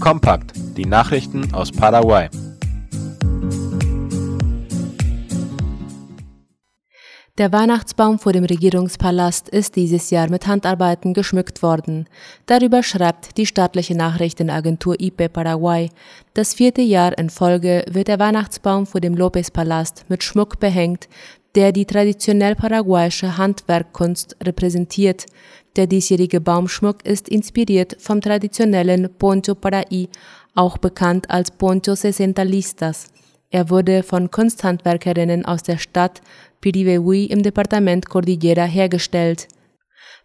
Kompakt, die Nachrichten aus Paraguay. Der Weihnachtsbaum vor dem Regierungspalast ist dieses Jahr mit Handarbeiten geschmückt worden. Darüber schreibt die staatliche Nachrichtenagentur IP Paraguay. Das vierte Jahr in Folge wird der Weihnachtsbaum vor dem Lopez-Palast mit Schmuck behängt, der die traditionell paraguayische Handwerkkunst repräsentiert. Der diesjährige Baumschmuck ist inspiriert vom traditionellen Poncho Paraí, auch bekannt als Poncho Sesentalistas. Er wurde von Kunsthandwerkerinnen aus der Stadt Piribehui im Departement Cordillera hergestellt.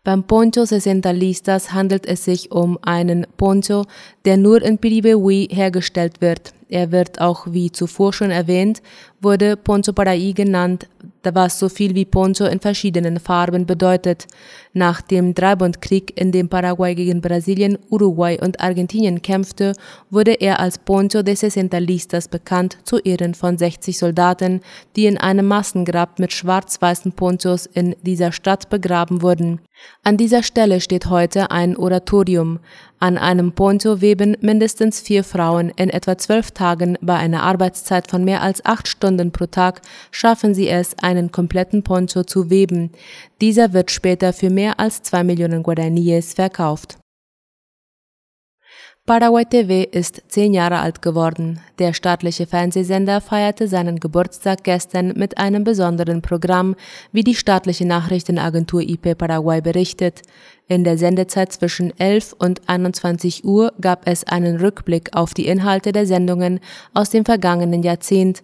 Beim Poncho Sesentalistas handelt es sich um einen Poncho, der nur in Piribehui hergestellt wird. Er wird auch, wie zuvor schon erwähnt, wurde Poncho Paraí genannt, was so viel wie Poncho in verschiedenen Farben bedeutet. Nach dem Dreibundkrieg, in dem Paraguay gegen Brasilien, Uruguay und Argentinien kämpfte, wurde er als Poncho de Sesentalistas bekannt, zu Ehren von 60 Soldaten, die in einem Massengrab mit schwarz-weißen Ponchos in dieser Stadt begraben wurden. An dieser Stelle steht heute ein Oratorium. An einem Poncho weben mindestens vier Frauen in etwa zwölf Tagen bei einer Arbeitszeit von mehr als acht Stunden pro Tag schaffen sie es, einen kompletten Poncho zu weben. Dieser wird später für mehr als zwei Millionen Guaraníes verkauft. Paraguay TV ist zehn Jahre alt geworden. Der staatliche Fernsehsender feierte seinen Geburtstag gestern mit einem besonderen Programm, wie die staatliche Nachrichtenagentur IP Paraguay berichtet. In der Sendezeit zwischen 11 und 21 Uhr gab es einen Rückblick auf die Inhalte der Sendungen aus dem vergangenen Jahrzehnt.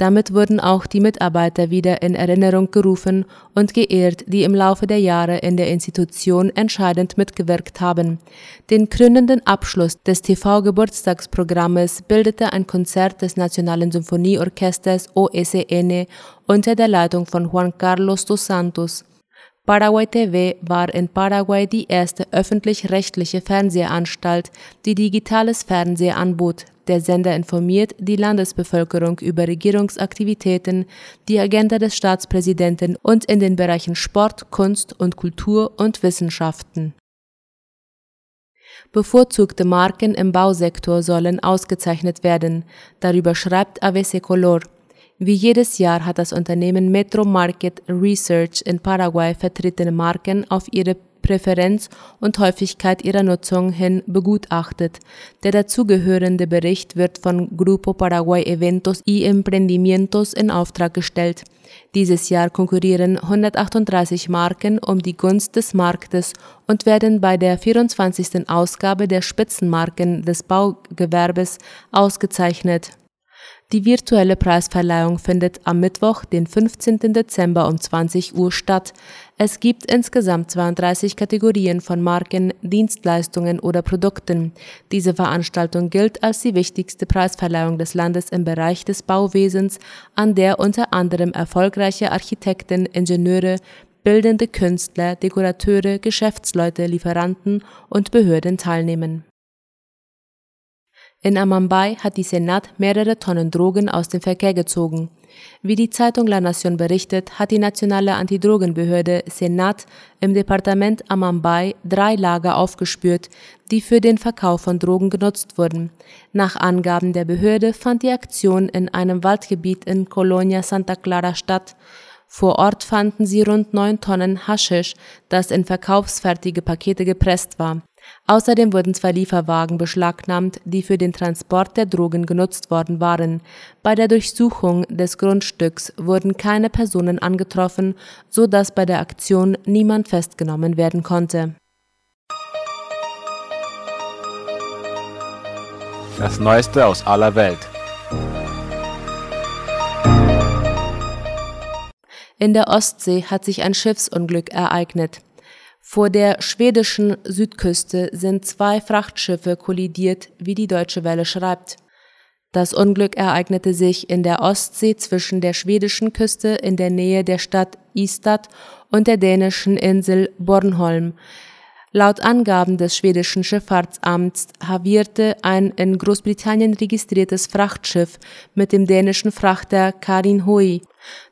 Damit wurden auch die Mitarbeiter wieder in Erinnerung gerufen und geehrt, die im Laufe der Jahre in der Institution entscheidend mitgewirkt haben. Den krönenden Abschluss des TV-Geburtstagsprogrammes bildete ein Konzert des Nationalen Symphonieorchesters OSN unter der Leitung von Juan Carlos dos Santos. Paraguay TV war in Paraguay die erste öffentlich-rechtliche Fernsehanstalt, die digitales Fernsehen anbot. Der Sender informiert die Landesbevölkerung über Regierungsaktivitäten, die Agenda des Staatspräsidenten und in den Bereichen Sport, Kunst und Kultur und Wissenschaften. Bevorzugte Marken im Bausektor sollen ausgezeichnet werden. Darüber schreibt AVC Color. Wie jedes Jahr hat das Unternehmen Metro Market Research in Paraguay vertretene Marken auf ihre Präferenz und Häufigkeit ihrer Nutzung hin begutachtet. Der dazugehörende Bericht wird von Grupo Paraguay Eventos y Emprendimientos in Auftrag gestellt. Dieses Jahr konkurrieren 138 Marken um die Gunst des Marktes und werden bei der 24. Ausgabe der Spitzenmarken des Baugewerbes ausgezeichnet. Die virtuelle Preisverleihung findet am Mittwoch, den 15. Dezember um 20 Uhr statt. Es gibt insgesamt 32 Kategorien von Marken, Dienstleistungen oder Produkten. Diese Veranstaltung gilt als die wichtigste Preisverleihung des Landes im Bereich des Bauwesens, an der unter anderem erfolgreiche Architekten, Ingenieure, bildende Künstler, Dekorateure, Geschäftsleute, Lieferanten und Behörden teilnehmen. In Amambay hat die Senat mehrere Tonnen Drogen aus dem Verkehr gezogen. Wie die Zeitung La Nación berichtet, hat die nationale Antidrogenbehörde Senat im Departement Amambay drei Lager aufgespürt, die für den Verkauf von Drogen genutzt wurden. Nach Angaben der Behörde fand die Aktion in einem Waldgebiet in Colonia Santa Clara statt. Vor Ort fanden sie rund neun Tonnen Haschisch, das in verkaufsfertige Pakete gepresst war. Außerdem wurden zwei Lieferwagen beschlagnahmt, die für den Transport der Drogen genutzt worden waren. Bei der Durchsuchung des Grundstücks wurden keine Personen angetroffen, so dass bei der Aktion niemand festgenommen werden konnte. Das Neueste aus aller Welt. In der Ostsee hat sich ein Schiffsunglück ereignet. Vor der schwedischen Südküste sind zwei Frachtschiffe kollidiert, wie die Deutsche Welle schreibt. Das Unglück ereignete sich in der Ostsee zwischen der schwedischen Küste in der Nähe der Stadt Istad und der dänischen Insel Bornholm. Laut Angaben des schwedischen Schifffahrtsamts havierte ein in Großbritannien registriertes Frachtschiff mit dem dänischen Frachter Karin Hui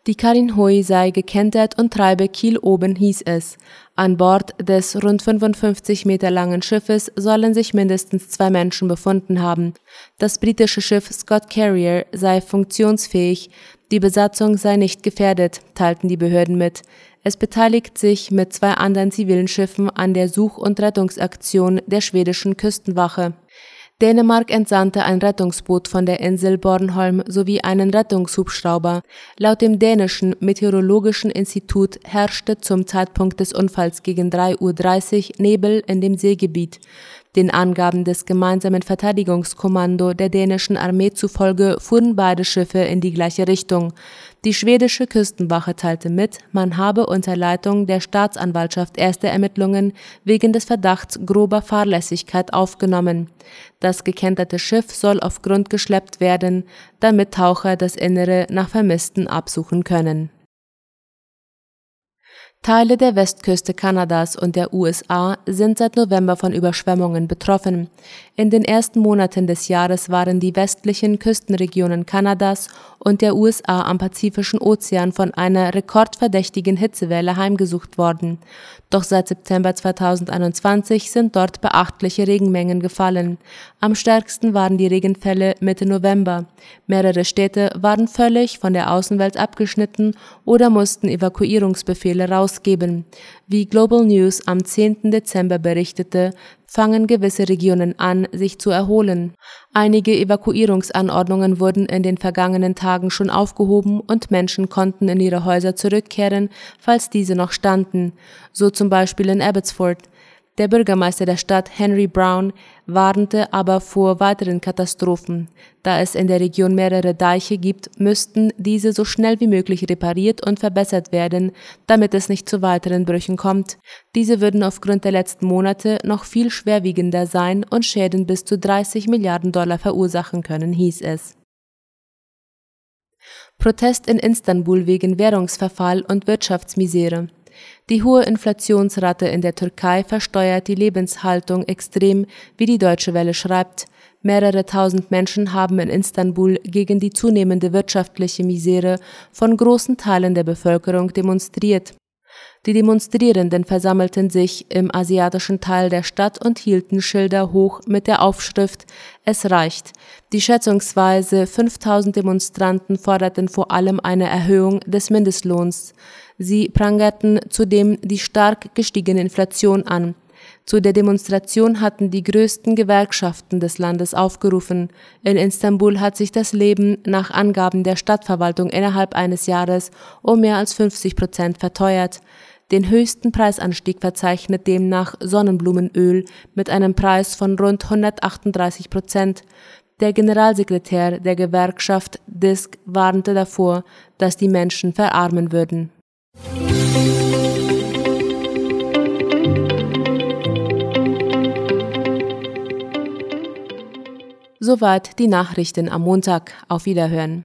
Die Karin Hui sei gekentert und treibe Kiel oben, hieß es. An Bord des rund 55 Meter langen Schiffes sollen sich mindestens zwei Menschen befunden haben. Das britische Schiff Scott Carrier sei funktionsfähig, die Besatzung sei nicht gefährdet, teilten die Behörden mit. Es beteiligt sich mit zwei anderen zivilen Schiffen an der Such- und Rettungsaktion der schwedischen Küstenwache. Dänemark entsandte ein Rettungsboot von der Insel Bornholm sowie einen Rettungshubschrauber. Laut dem dänischen Meteorologischen Institut herrschte zum Zeitpunkt des Unfalls gegen 3.30 Uhr Nebel in dem Seegebiet. Den Angaben des gemeinsamen Verteidigungskommando der dänischen Armee zufolge fuhren beide Schiffe in die gleiche Richtung. Die schwedische Küstenwache teilte mit, man habe unter Leitung der Staatsanwaltschaft erste Ermittlungen wegen des Verdachts grober Fahrlässigkeit aufgenommen. Das gekenterte Schiff soll auf Grund geschleppt werden, damit Taucher das Innere nach Vermissten absuchen können Teile der Westküste Kanadas und der USA sind seit November von Überschwemmungen betroffen. In den ersten Monaten des Jahres waren die westlichen Küstenregionen Kanadas und der USA am Pazifischen Ozean von einer rekordverdächtigen Hitzewelle heimgesucht worden. Doch seit September 2021 sind dort beachtliche Regenmengen gefallen. Am stärksten waren die Regenfälle Mitte November. Mehrere Städte waren völlig von der Außenwelt abgeschnitten oder mussten Evakuierungsbefehle rausgeben. Wie Global News am 10. Dezember berichtete, fangen gewisse Regionen an, sich zu erholen. Einige Evakuierungsanordnungen wurden in den vergangenen Tagen schon aufgehoben und Menschen konnten in ihre Häuser zurückkehren, falls diese noch standen, so zum Beispiel in Abbotsford. Der Bürgermeister der Stadt Henry Brown warnte aber vor weiteren Katastrophen. Da es in der Region mehrere Deiche gibt, müssten diese so schnell wie möglich repariert und verbessert werden, damit es nicht zu weiteren Brüchen kommt. Diese würden aufgrund der letzten Monate noch viel schwerwiegender sein und Schäden bis zu 30 Milliarden Dollar verursachen können, hieß es. Protest in Istanbul wegen Währungsverfall und Wirtschaftsmisere. Die hohe Inflationsrate in der Türkei versteuert die Lebenshaltung extrem, wie die Deutsche Welle schreibt. Mehrere tausend Menschen haben in Istanbul gegen die zunehmende wirtschaftliche Misere von großen Teilen der Bevölkerung demonstriert. Die Demonstrierenden versammelten sich im asiatischen Teil der Stadt und hielten Schilder hoch mit der Aufschrift Es reicht. Die schätzungsweise 5000 Demonstranten forderten vor allem eine Erhöhung des Mindestlohns. Sie prangerten zudem die stark gestiegene Inflation an. Zu der Demonstration hatten die größten Gewerkschaften des Landes aufgerufen. In Istanbul hat sich das Leben nach Angaben der Stadtverwaltung innerhalb eines Jahres um mehr als 50 Prozent verteuert. Den höchsten Preisanstieg verzeichnet demnach Sonnenblumenöl mit einem Preis von rund 138 Prozent. Der Generalsekretär der Gewerkschaft DISC warnte davor, dass die Menschen verarmen würden. Soweit die Nachrichten am Montag. Auf Wiederhören.